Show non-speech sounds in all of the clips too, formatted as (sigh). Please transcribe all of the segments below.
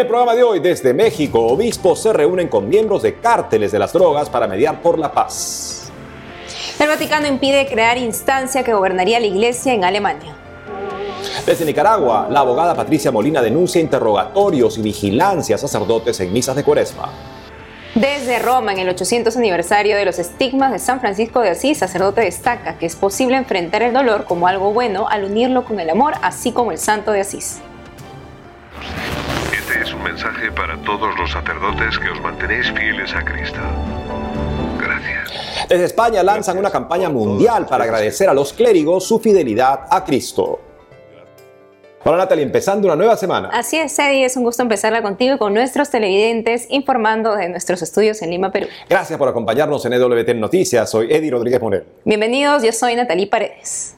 En el programa de hoy, desde México, obispos se reúnen con miembros de cárteles de las drogas para mediar por la paz. El Vaticano impide crear instancia que gobernaría la iglesia en Alemania. Desde Nicaragua, la abogada Patricia Molina denuncia interrogatorios y vigilancia a sacerdotes en misas de cuaresma. Desde Roma, en el 800 aniversario de los estigmas de San Francisco de Asís, sacerdote destaca que es posible enfrentar el dolor como algo bueno al unirlo con el amor, así como el santo de Asís. Un mensaje para todos los sacerdotes que os mantenéis fieles a Cristo. Gracias. Desde España lanzan una campaña mundial para agradecer a los clérigos su fidelidad a Cristo. Hola Natalie, empezando una nueva semana. Así es, Eddie, es un gusto empezarla contigo y con nuestros televidentes informando de nuestros estudios en Lima, Perú. Gracias por acompañarnos en EWT Noticias. Soy Eddie Rodríguez Morel. Bienvenidos, yo soy Natalie Paredes.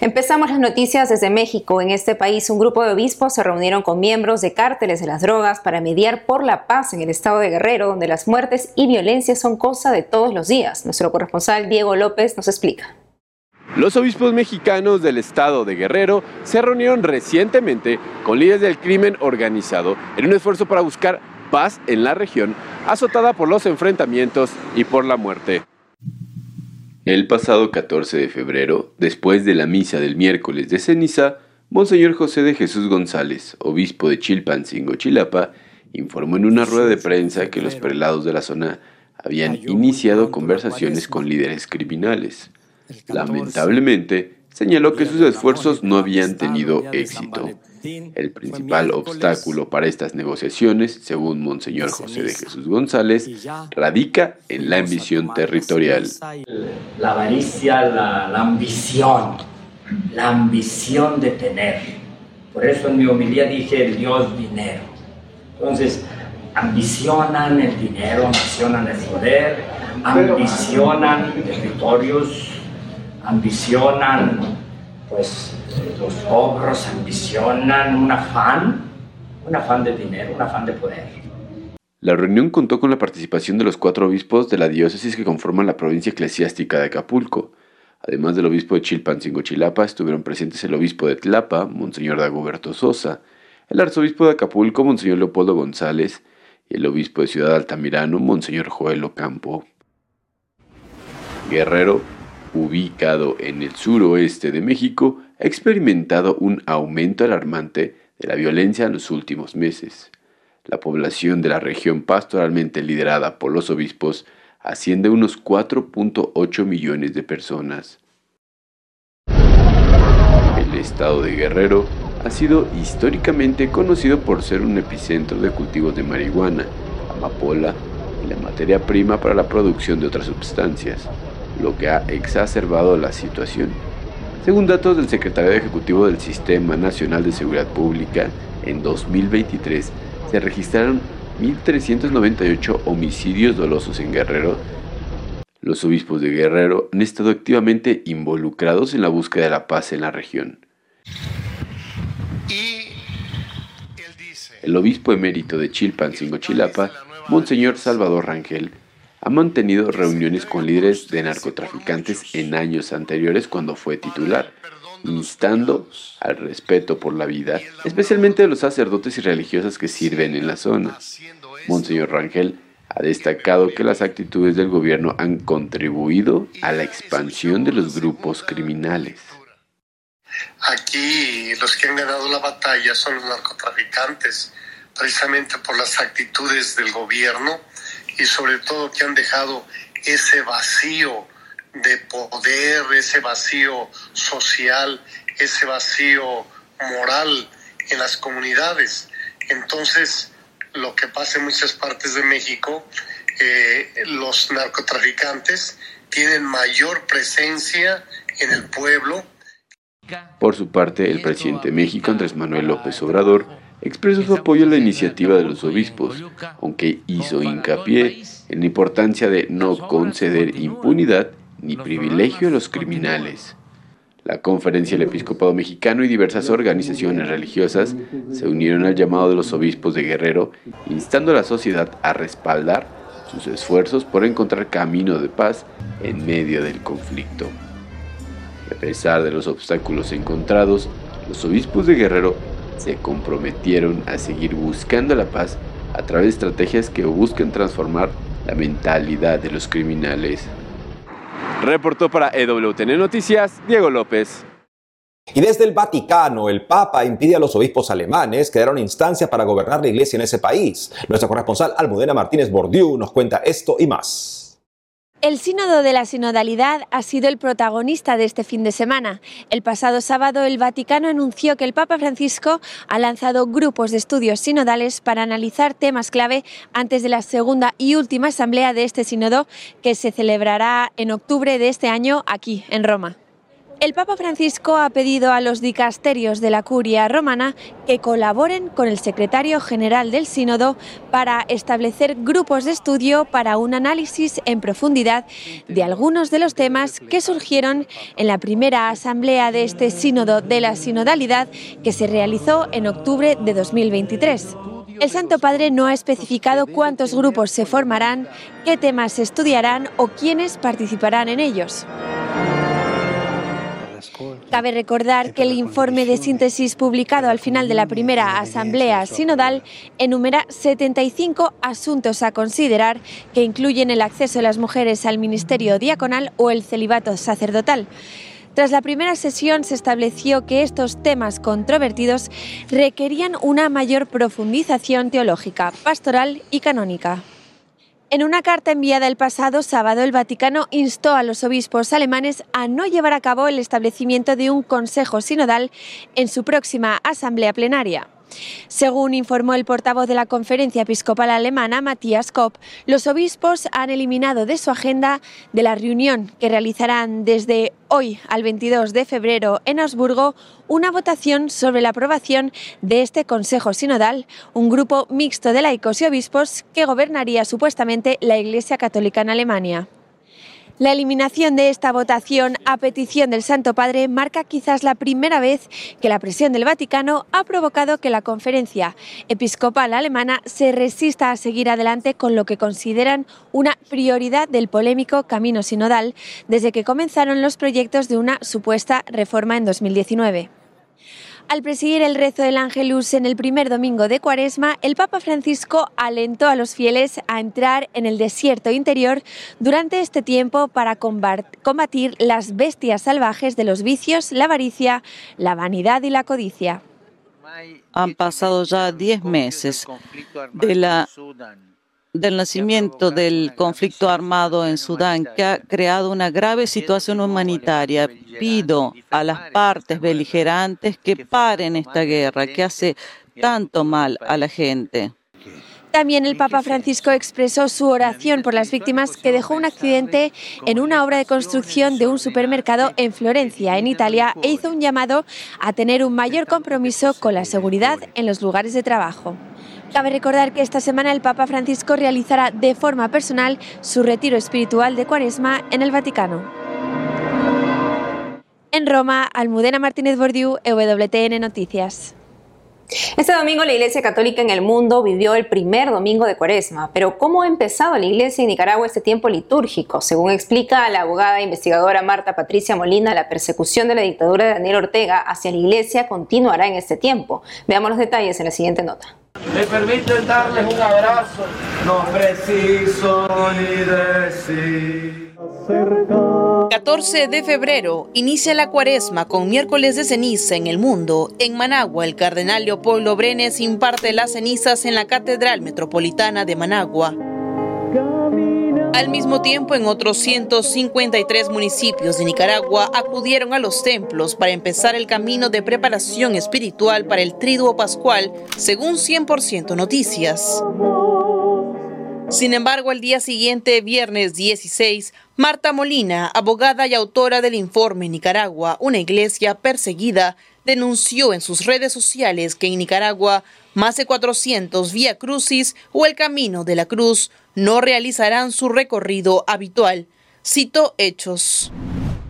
Empezamos las noticias desde México. En este país, un grupo de obispos se reunieron con miembros de cárteles de las drogas para mediar por la paz en el estado de Guerrero, donde las muertes y violencia son cosa de todos los días. Nuestro corresponsal Diego López nos explica. Los obispos mexicanos del estado de Guerrero se reunieron recientemente con líderes del crimen organizado en un esfuerzo para buscar paz en la región azotada por los enfrentamientos y por la muerte. El pasado 14 de febrero, después de la misa del miércoles de ceniza, Monseñor José de Jesús González, obispo de Chilpancingo, Chilapa, informó en una rueda de prensa que los prelados de la zona habían iniciado conversaciones con líderes criminales. Lamentablemente, señaló que sus esfuerzos no habían tenido éxito. El principal obstáculo para estas negociaciones, según Monseñor José de Jesús González, radica en la ambición territorial. La avaricia, la, la ambición, la ambición de tener. Por eso en mi homilía dije el Dios dinero. Entonces, ambicionan el dinero, ambicionan el poder, ambicionan territorios, ambicionan pues los cobros, ambicionan un afán, un afán de dinero, un afán de poder. La reunión contó con la participación de los cuatro obispos de la diócesis que conforman la provincia eclesiástica de Acapulco. Además del obispo de Chilpancingo Chilapa, estuvieron presentes el obispo de Tlapa, Monseñor Dagoberto Sosa, el arzobispo de Acapulco, Monseñor Leopoldo González, y el obispo de Ciudad Altamirano, Monseñor Joel Ocampo. Guerrero ubicado en el suroeste de México, ha experimentado un aumento alarmante de la violencia en los últimos meses. La población de la región pastoralmente liderada por los obispos asciende a unos 4.8 millones de personas. El estado de Guerrero ha sido históricamente conocido por ser un epicentro de cultivos de marihuana, amapola y la materia prima para la producción de otras sustancias lo que ha exacerbado la situación. Según datos del Secretario Ejecutivo del Sistema Nacional de Seguridad Pública, en 2023 se registraron 1.398 homicidios dolosos en Guerrero. Los obispos de Guerrero han estado activamente involucrados en la búsqueda de la paz en la región. El obispo emérito de Chilpancingo Chilapa, Monseñor Salvador Rangel, ha mantenido reuniones con líderes de narcotraficantes en años anteriores cuando fue titular, instando al respeto por la vida, especialmente de los sacerdotes y religiosas que sirven en la zona. Monseñor Rangel ha destacado que las actitudes del gobierno han contribuido a la expansión de los grupos criminales. Aquí los que han ganado la batalla son los narcotraficantes, precisamente por las actitudes del gobierno y sobre todo que han dejado ese vacío de poder, ese vacío social, ese vacío moral en las comunidades. Entonces, lo que pasa en muchas partes de México, eh, los narcotraficantes tienen mayor presencia en el pueblo. Por su parte, el presidente de México, Andrés Manuel López Obrador, expresó su apoyo a la iniciativa de los obispos, aunque hizo hincapié en la importancia de no conceder impunidad ni privilegio a los criminales. La Conferencia del Episcopado Mexicano y diversas organizaciones religiosas se unieron al llamado de los obispos de Guerrero, instando a la sociedad a respaldar sus esfuerzos por encontrar camino de paz en medio del conflicto. A pesar de los obstáculos encontrados, los obispos de Guerrero se comprometieron a seguir buscando la paz a través de estrategias que busquen transformar la mentalidad de los criminales. Reportó para EWTN Noticias Diego López. Y desde el Vaticano, el Papa impide a los obispos alemanes crear una instancia para gobernar la iglesia en ese país. Nuestra corresponsal Almudena Martínez Bordiú nos cuenta esto y más. El sínodo de la sinodalidad ha sido el protagonista de este fin de semana. El pasado sábado el Vaticano anunció que el Papa Francisco ha lanzado grupos de estudios sinodales para analizar temas clave antes de la segunda y última asamblea de este sínodo que se celebrará en octubre de este año aquí en Roma. El Papa Francisco ha pedido a los dicasterios de la curia romana que colaboren con el secretario general del sínodo para establecer grupos de estudio para un análisis en profundidad de algunos de los temas que surgieron en la primera asamblea de este sínodo de la sinodalidad que se realizó en octubre de 2023. El Santo Padre no ha especificado cuántos grupos se formarán, qué temas se estudiarán o quiénes participarán en ellos. Cabe recordar que el informe de síntesis publicado al final de la primera asamblea sinodal enumera 75 asuntos a considerar que incluyen el acceso de las mujeres al ministerio diaconal o el celibato sacerdotal. Tras la primera sesión se estableció que estos temas controvertidos requerían una mayor profundización teológica, pastoral y canónica. En una carta enviada el pasado sábado, el Vaticano instó a los obispos alemanes a no llevar a cabo el establecimiento de un consejo sinodal en su próxima asamblea plenaria. Según informó el portavoz de la Conferencia Episcopal Alemana, Matthias Kopp, los obispos han eliminado de su agenda de la reunión que realizarán desde hoy al 22 de febrero en Augsburgo una votación sobre la aprobación de este Consejo Sinodal, un grupo mixto de laicos y obispos que gobernaría supuestamente la Iglesia Católica en Alemania. La eliminación de esta votación a petición del Santo Padre marca quizás la primera vez que la presión del Vaticano ha provocado que la conferencia episcopal alemana se resista a seguir adelante con lo que consideran una prioridad del polémico camino sinodal desde que comenzaron los proyectos de una supuesta reforma en 2019. Al presidir el rezo del Ángelus en el primer domingo de Cuaresma, el Papa Francisco alentó a los fieles a entrar en el desierto interior durante este tiempo para combatir las bestias salvajes de los vicios, la avaricia, la vanidad y la codicia. Han pasado ya 10 meses de la del nacimiento del conflicto armado en Sudán, que ha creado una grave situación humanitaria. Pido a las partes beligerantes que paren esta guerra que hace tanto mal a la gente. También el Papa Francisco expresó su oración por las víctimas que dejó un accidente en una obra de construcción de un supermercado en Florencia, en Italia, e hizo un llamado a tener un mayor compromiso con la seguridad en los lugares de trabajo. Cabe recordar que esta semana el Papa Francisco realizará de forma personal su retiro espiritual de Cuaresma en el Vaticano. En Roma, Almudena Martínez Bordiú, EWTN Noticias. Este domingo la Iglesia Católica en el mundo vivió el primer domingo de Cuaresma, pero ¿cómo ha empezado la Iglesia en Nicaragua este tiempo litúrgico? Según explica la abogada e investigadora Marta Patricia Molina, la persecución de la dictadura de Daniel Ortega hacia la Iglesia continuará en este tiempo. Veamos los detalles en la siguiente nota. Me permiten darles un abrazo, no preciso ni decir. 14 de febrero inicia la cuaresma con miércoles de ceniza en el mundo. En Managua, el cardenal Leopoldo Brenes imparte las cenizas en la Catedral Metropolitana de Managua. Al mismo tiempo, en otros 153 municipios de Nicaragua acudieron a los templos para empezar el camino de preparación espiritual para el Triduo Pascual, según 100% Noticias. Sin embargo, al día siguiente, viernes 16, Marta Molina, abogada y autora del informe Nicaragua, una iglesia perseguida, denunció en sus redes sociales que en Nicaragua más de 400 vía crucis o el camino de la cruz no realizarán su recorrido habitual. Cito hechos.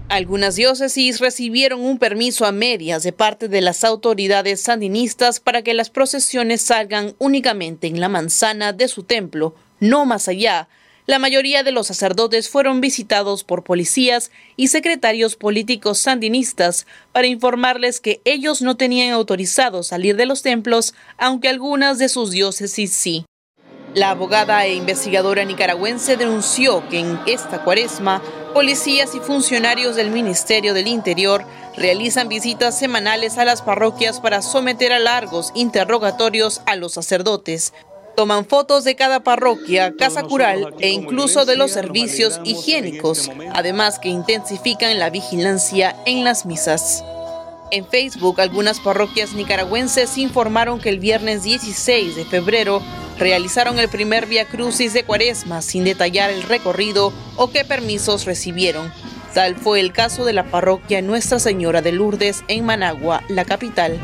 Algunas diócesis recibieron un permiso a medias de parte de las autoridades sandinistas para que las procesiones salgan únicamente en la manzana de su templo, no más allá. La mayoría de los sacerdotes fueron visitados por policías y secretarios políticos sandinistas para informarles que ellos no tenían autorizado salir de los templos, aunque algunas de sus diócesis sí. La abogada e investigadora nicaragüense denunció que en esta cuaresma, policías y funcionarios del Ministerio del Interior realizan visitas semanales a las parroquias para someter a largos interrogatorios a los sacerdotes, Toman fotos de cada parroquia, casa cural e incluso de los servicios higiénicos, además que intensifican la vigilancia en las misas. En Facebook, algunas parroquias nicaragüenses informaron que el viernes 16 de febrero realizaron el primer Via Crucis de Cuaresma sin detallar el recorrido o qué permisos recibieron. Tal fue el caso de la parroquia Nuestra Señora de Lourdes en Managua, la capital.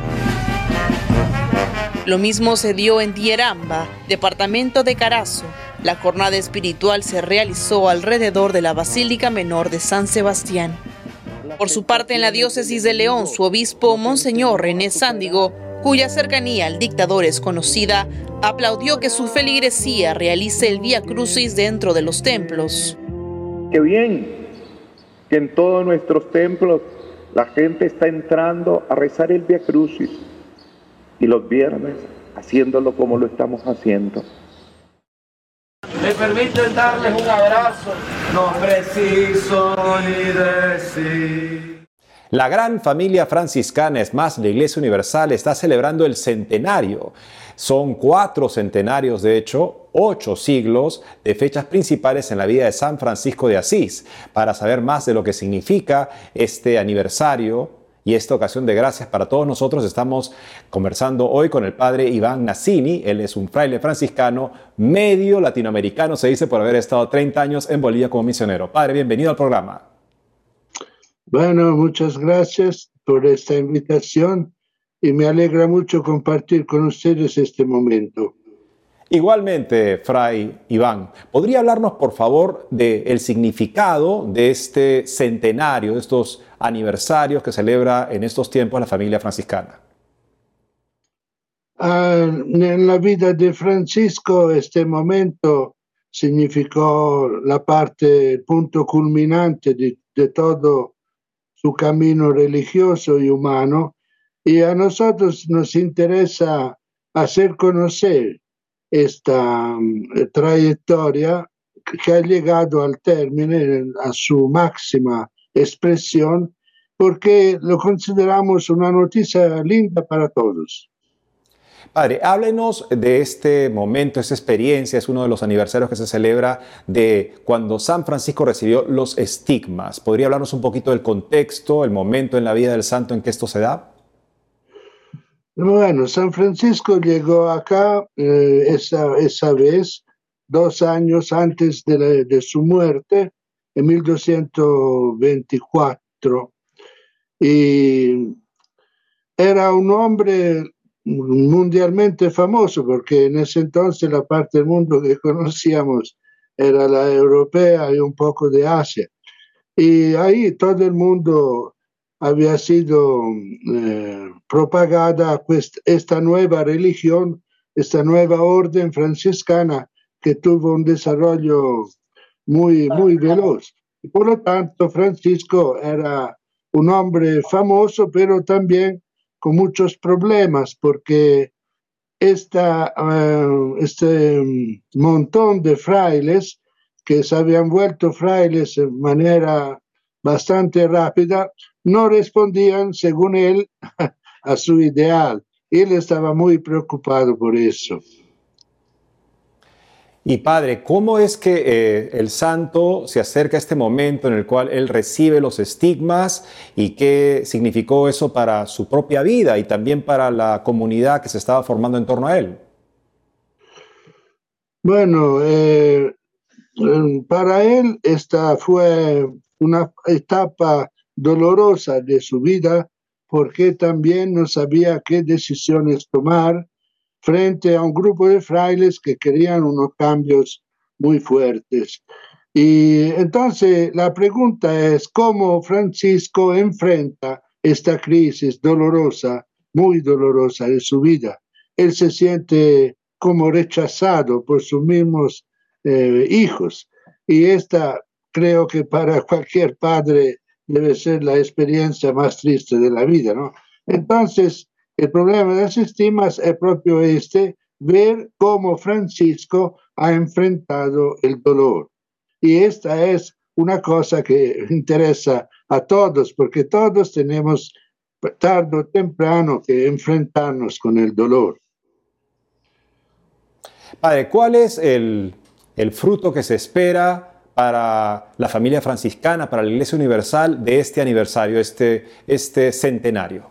Lo mismo se dio en Dieramba, departamento de Carazo. La jornada espiritual se realizó alrededor de la Basílica Menor de San Sebastián. Por su parte, en la diócesis de León, su obispo, Monseñor René Sándigo, cuya cercanía al dictador es conocida, aplaudió que su feligresía realice el Vía Crucis dentro de los templos. Qué bien que en todos nuestros templos la gente está entrando a rezar el Vía Crucis y los viernes haciéndolo como lo estamos haciendo. Me permiten darles un abrazo, no preciso ni decir. La gran familia franciscana, es más, la Iglesia Universal está celebrando el centenario. Son cuatro centenarios, de hecho, ocho siglos de fechas principales en la vida de San Francisco de Asís. Para saber más de lo que significa este aniversario, y esta ocasión de gracias para todos nosotros. Estamos conversando hoy con el padre Iván Nassini. Él es un fraile franciscano, medio latinoamericano, se dice, por haber estado 30 años en Bolivia como misionero. Padre, bienvenido al programa. Bueno, muchas gracias por esta invitación y me alegra mucho compartir con ustedes este momento. Igualmente, Fray Iván, ¿podría hablarnos por favor del significado de este centenario, de estos aniversarios que celebra en estos tiempos la familia franciscana? Ah, en la vida de Francisco este momento significó la parte, el punto culminante de, de todo su camino religioso y humano y a nosotros nos interesa hacer conocer esta mm, trayectoria que ha llegado al término, a su máxima expresión, porque lo consideramos una noticia linda para todos. Padre, háblenos de este momento, esta experiencia, es uno de los aniversarios que se celebra de cuando San Francisco recibió los estigmas. ¿Podría hablarnos un poquito del contexto, el momento en la vida del santo en que esto se da? Bueno, San Francisco llegó acá eh, esa, esa, vez, dos años antes de, de, su muerte, en 1224. Y era un hombre mundialmente famoso, porque en ese entonces la parte del mundo que conocíamos era la europea y un poco de Asia. Y ahí todo el mundo había sido eh, propagada esta nueva religión, esta nueva orden franciscana que tuvo un desarrollo muy, muy veloz. Y por lo tanto, Francisco era un hombre famoso, pero también con muchos problemas, porque esta, uh, este montón de frailes que se habían vuelto frailes de manera bastante rápida, no respondían, según él, (laughs) a su ideal. Él estaba muy preocupado por eso. Y padre, ¿cómo es que eh, el santo se acerca a este momento en el cual él recibe los estigmas y qué significó eso para su propia vida y también para la comunidad que se estaba formando en torno a él? Bueno, eh, para él esta fue una etapa dolorosa de su vida porque también no sabía qué decisiones tomar frente a un grupo de frailes que querían unos cambios muy fuertes. Y entonces la pregunta es cómo Francisco enfrenta esta crisis dolorosa, muy dolorosa de su vida. Él se siente como rechazado por sus mismos eh, hijos y esta creo que para cualquier padre debe ser la experiencia más triste de la vida, ¿no? Entonces, el problema de las estimas es propio este, ver cómo Francisco ha enfrentado el dolor. Y esta es una cosa que interesa a todos, porque todos tenemos tarde o temprano que enfrentarnos con el dolor. Padre, ¿cuál es el, el fruto que se espera para la familia franciscana, para la Iglesia Universal de este aniversario, este, este centenario?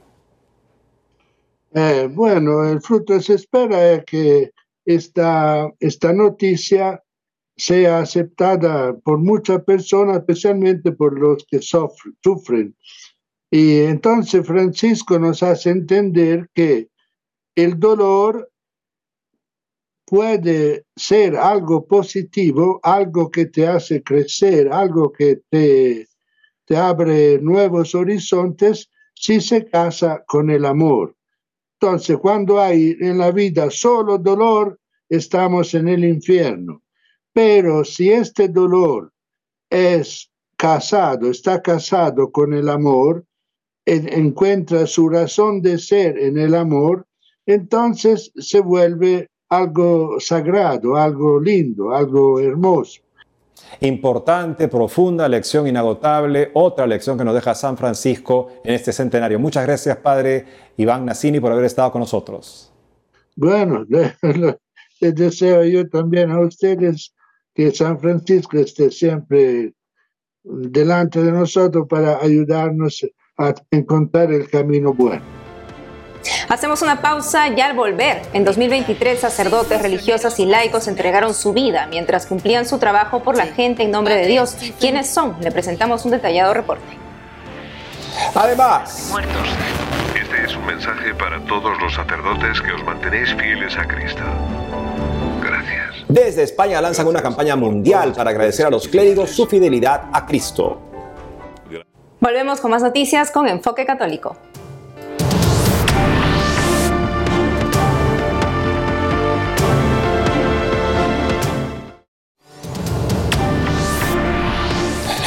Eh, bueno, el fruto se espera es que esta, esta noticia sea aceptada por muchas personas, especialmente por los que sufren. Y entonces Francisco nos hace entender que el dolor puede ser algo positivo, algo que te hace crecer, algo que te, te abre nuevos horizontes si se casa con el amor. Entonces, cuando hay en la vida solo dolor, estamos en el infierno. Pero si este dolor es casado, está casado con el amor, encuentra su razón de ser en el amor, entonces se vuelve algo sagrado, algo lindo, algo hermoso. Importante, profunda, lección inagotable, otra lección que nos deja San Francisco en este centenario. Muchas gracias, Padre Iván Nassini, por haber estado con nosotros. Bueno, (laughs) les deseo yo también a ustedes que San Francisco esté siempre delante de nosotros para ayudarnos a encontrar el camino bueno. Hacemos una pausa y al volver, en 2023 sacerdotes, religiosas y laicos entregaron su vida mientras cumplían su trabajo por la gente en nombre de Dios. ¿Quiénes son? Le presentamos un detallado reporte. Además, Este es un mensaje para todos los sacerdotes que os mantenéis fieles a Cristo. Gracias. Desde España lanzan una campaña mundial para agradecer a los clérigos su fidelidad a Cristo. Volvemos con más noticias con Enfoque Católico.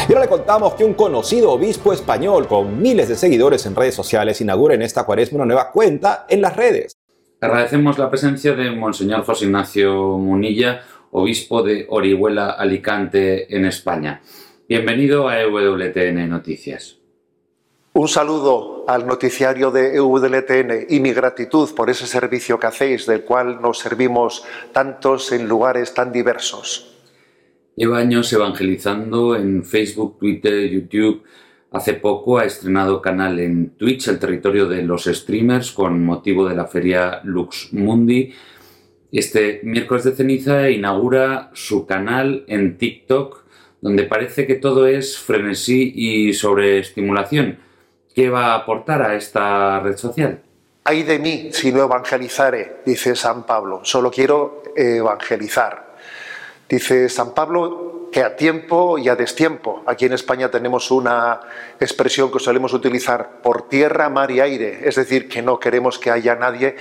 Y ahora le contamos que un conocido obispo español con miles de seguidores en redes sociales inaugura en esta cuaresma una nueva cuenta en las redes. Agradecemos la presencia de Monseñor José Ignacio Munilla, obispo de Orihuela, Alicante, en España. Bienvenido a EWTN Noticias. Un saludo al noticiario de EWTN y mi gratitud por ese servicio que hacéis, del cual nos servimos tantos en lugares tan diversos. Lleva años evangelizando en Facebook, Twitter, YouTube. Hace poco ha estrenado canal en Twitch, el territorio de los streamers, con motivo de la feria Lux Mundi. Este miércoles de ceniza inaugura su canal en TikTok, donde parece que todo es frenesí y sobreestimulación. ¿Qué va a aportar a esta red social? Ay de mí si no evangelizare, dice San Pablo. Solo quiero evangelizar. Dice San Pablo que a tiempo y a destiempo. Aquí en España tenemos una expresión que solemos utilizar por tierra, mar y aire, es decir, que no queremos que haya nadie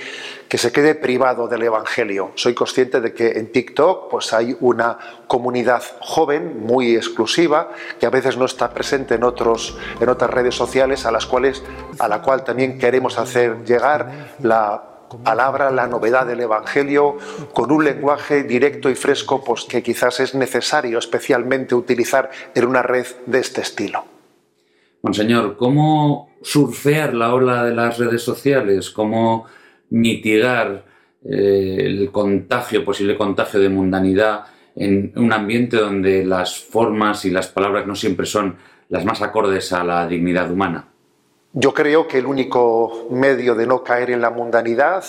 que se quede privado del Evangelio. Soy consciente de que en TikTok pues hay una comunidad joven muy exclusiva que a veces no está presente en otros en otras redes sociales a las cuales a la cual también queremos hacer llegar la palabra, la novedad del Evangelio con un lenguaje directo y fresco pues, que quizás es necesario especialmente utilizar en una red de este estilo. Monseñor, ¿cómo surfear la ola de las redes sociales? ¿Cómo mitigar eh, el contagio, posible contagio de mundanidad en un ambiente donde las formas y las palabras no siempre son las más acordes a la dignidad humana? Yo creo que el único medio de no caer en la mundanidad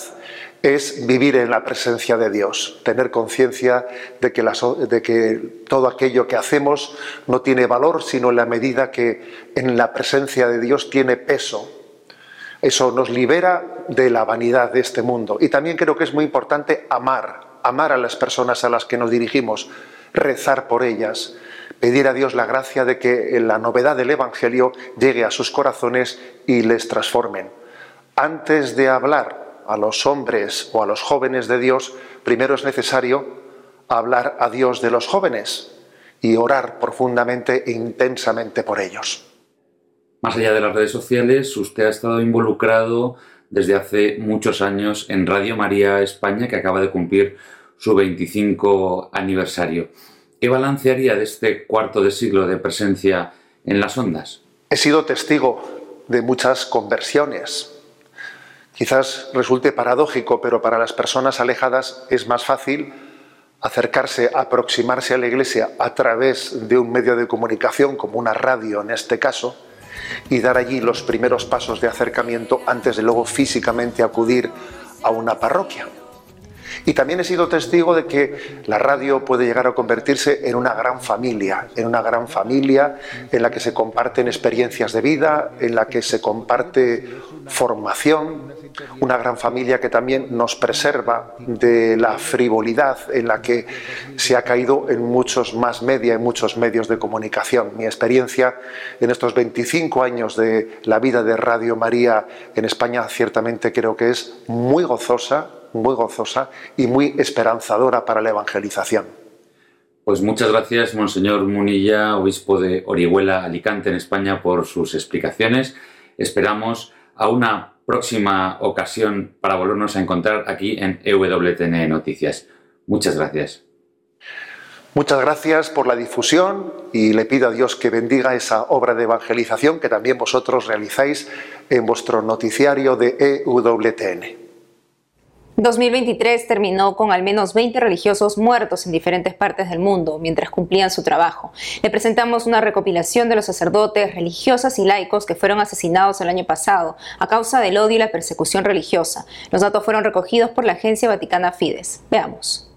es vivir en la presencia de Dios, tener conciencia de, que todo aquello que hacemos no tiene valor, sino en la medida que en la presencia de Dios tiene peso. Eso nos libera de la vanidad de este mundo. Y también creo que es muy importante amar, amar a las personas a las que nos dirigimos, rezar por ellas, pedir a Dios la gracia de que la novedad del Evangelio llegue a sus corazones y les transformen. Antes de hablar a los hombres o a los jóvenes de Dios, primero es necesario hablar a Dios de los jóvenes. y orar profundamente e intensamente por ellos. Más allá de las redes sociales, usted ha estado involucrado desde hace muchos años en Radio María España, que acaba de cumplir su 25 aniversario. ¿Qué balance haría de este cuarto de siglo de presencia en las ondas? He sido testigo de muchas conversiones. Quizás resulte paradójico, pero para las personas alejadas es más fácil acercarse, aproximarse a la Iglesia a través de un medio de comunicación, como una radio en este caso, y dar allí los primeros pasos de acercamiento antes de luego físicamente acudir a una parroquia. Y también he sido testigo de que la radio puede llegar a convertirse en una gran familia, en una gran familia en la que se comparten experiencias de vida, en la que se comparte formación, una gran familia que también nos preserva de la frivolidad en la que se ha caído en muchos más media, en muchos medios de comunicación. Mi experiencia en estos 25 años de la vida de Radio María en España ciertamente creo que es muy gozosa, muy gozosa y muy esperanzadora para la evangelización. Pues muchas gracias, Monseñor Munilla, obispo de Orihuela, Alicante, en España, por sus explicaciones. Esperamos a una próxima ocasión para volvernos a encontrar aquí en EWTN Noticias. Muchas gracias. Muchas gracias por la difusión y le pido a Dios que bendiga esa obra de evangelización que también vosotros realizáis en vuestro noticiario de EWTN. 2023 terminó con al menos 20 religiosos muertos en diferentes partes del mundo mientras cumplían su trabajo. Le presentamos una recopilación de los sacerdotes, religiosas y laicos que fueron asesinados el año pasado a causa del odio y la persecución religiosa. Los datos fueron recogidos por la agencia vaticana Fides. Veamos.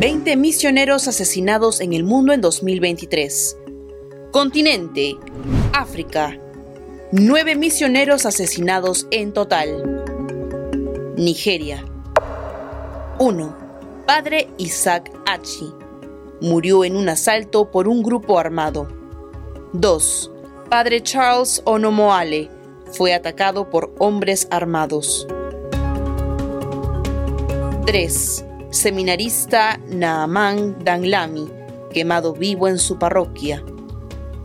20 misioneros asesinados en el mundo en 2023. Continente, África, Nueve misioneros asesinados en total. Nigeria. 1. Padre Isaac Achi. Murió en un asalto por un grupo armado. 2. Padre Charles Onomoale. Fue atacado por hombres armados. 3. Seminarista Naaman Danglami, quemado vivo en su parroquia.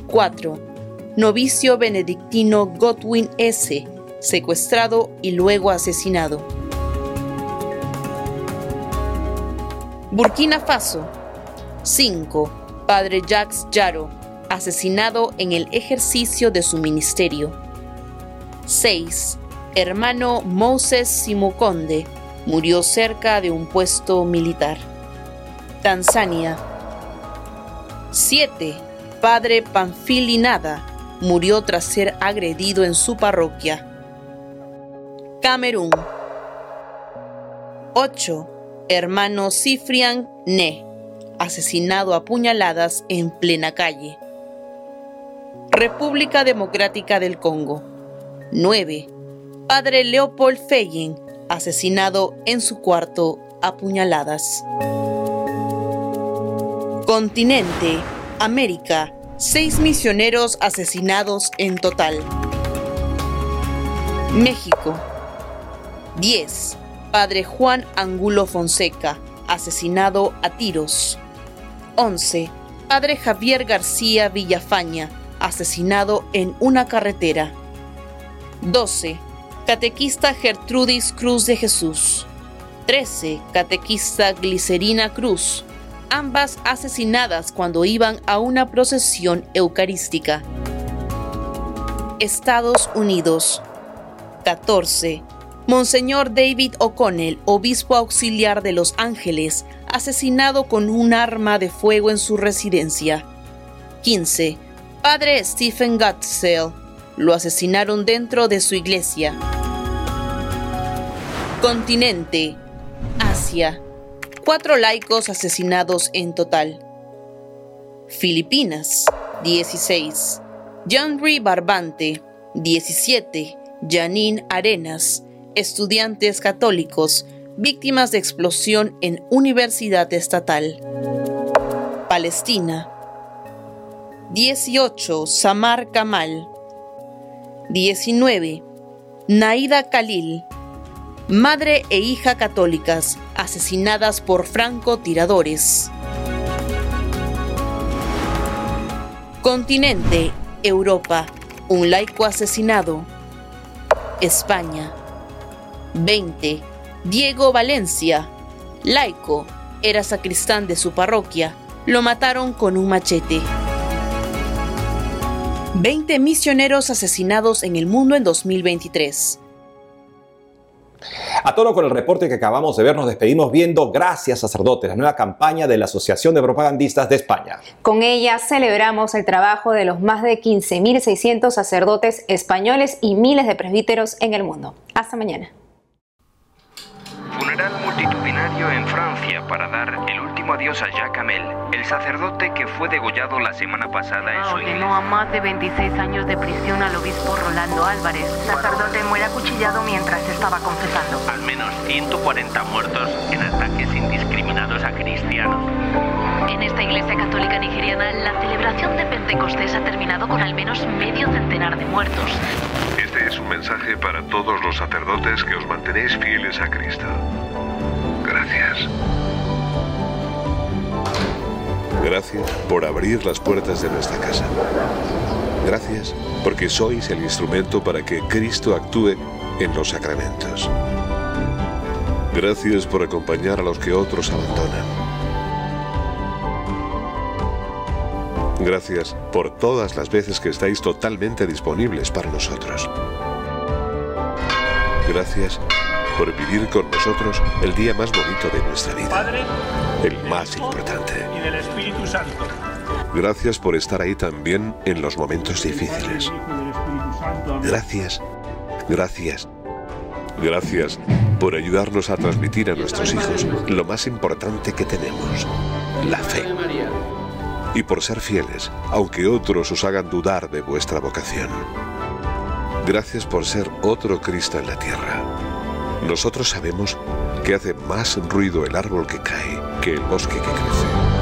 4 novicio benedictino Godwin S., secuestrado y luego asesinado. Burkina Faso. 5. Padre Jacques Yaro, asesinado en el ejercicio de su ministerio. 6. Hermano Moses Simukonde, murió cerca de un puesto militar. Tanzania. 7. Padre Panfilinada, murió tras ser agredido en su parroquia. Camerún. 8. Hermano Cifrian Ne, asesinado a puñaladas en plena calle. República Democrática del Congo. 9. Padre Leopold Feyen, asesinado en su cuarto a puñaladas. Continente, América, seis misioneros asesinados en total. México. 10. Padre Juan Angulo Fonseca, asesinado a tiros. 11. Padre Javier García Villafaña, asesinado en una carretera. 12. Catequista Gertrudis Cruz de Jesús. 13. Catequista Glicerina Cruz, ambas asesinadas cuando iban a una procesión eucarística. Estados Unidos. 14. Monseñor David O'Connell, obispo auxiliar de Los Ángeles, asesinado con un arma de fuego en su residencia. 15. Padre Stephen Gutzel, lo asesinaron dentro de su iglesia. Continente. Asia cuatro laicos asesinados en total. Filipinas, 16. Janry Barbante, 17. Janine Arenas, estudiantes católicos, víctimas de explosión en Universidad Estatal. Palestina. 18. Samar Kamal. 19. Naida Khalil, madre e hija católicas, asesinadas por francotiradores. Continente, Europa, un laico asesinado. España. 20. Diego Valencia, laico, era sacristán de su parroquia, lo mataron con un machete. 20 misioneros asesinados en el mundo en 2023. A tono con el reporte que acabamos de ver, nos despedimos viendo Gracias Sacerdotes, la nueva campaña de la Asociación de Propagandistas de España. Con ella celebramos el trabajo de los más de 15.600 sacerdotes españoles y miles de presbíteros en el mundo. Hasta mañana. Funeral multitudinario en Francia para dar el último adiós a Jacques Hamel, el sacerdote que fue degollado la semana pasada en su iglesia. Ordenó a más de 26 años de prisión al obispo Rolando Álvarez. Sacerdote muere acuchillado mientras estaba confesando. Al menos 140 muertos en ataques indiscriminados a cristianos. En esta iglesia católica nigeriana, la celebración de Pentecostés ha terminado con al menos medio centenar de muertos. Es un mensaje para todos los sacerdotes que os mantenéis fieles a Cristo. Gracias. Gracias por abrir las puertas de nuestra casa. Gracias porque sois el instrumento para que Cristo actúe en los sacramentos. Gracias por acompañar a los que otros abandonan. Gracias por todas las veces que estáis totalmente disponibles para nosotros. Gracias por vivir con nosotros el día más bonito de nuestra vida. El más importante. y del Espíritu Santo. Gracias por estar ahí también en los momentos difíciles. Gracias, gracias, gracias por ayudarnos a transmitir a nuestros hijos lo más importante que tenemos, la fe. Y por ser fieles, aunque otros os hagan dudar de vuestra vocación. Gracias por ser otro Cristo en la tierra. Nosotros sabemos que hace más ruido el árbol que cae que el bosque que crece.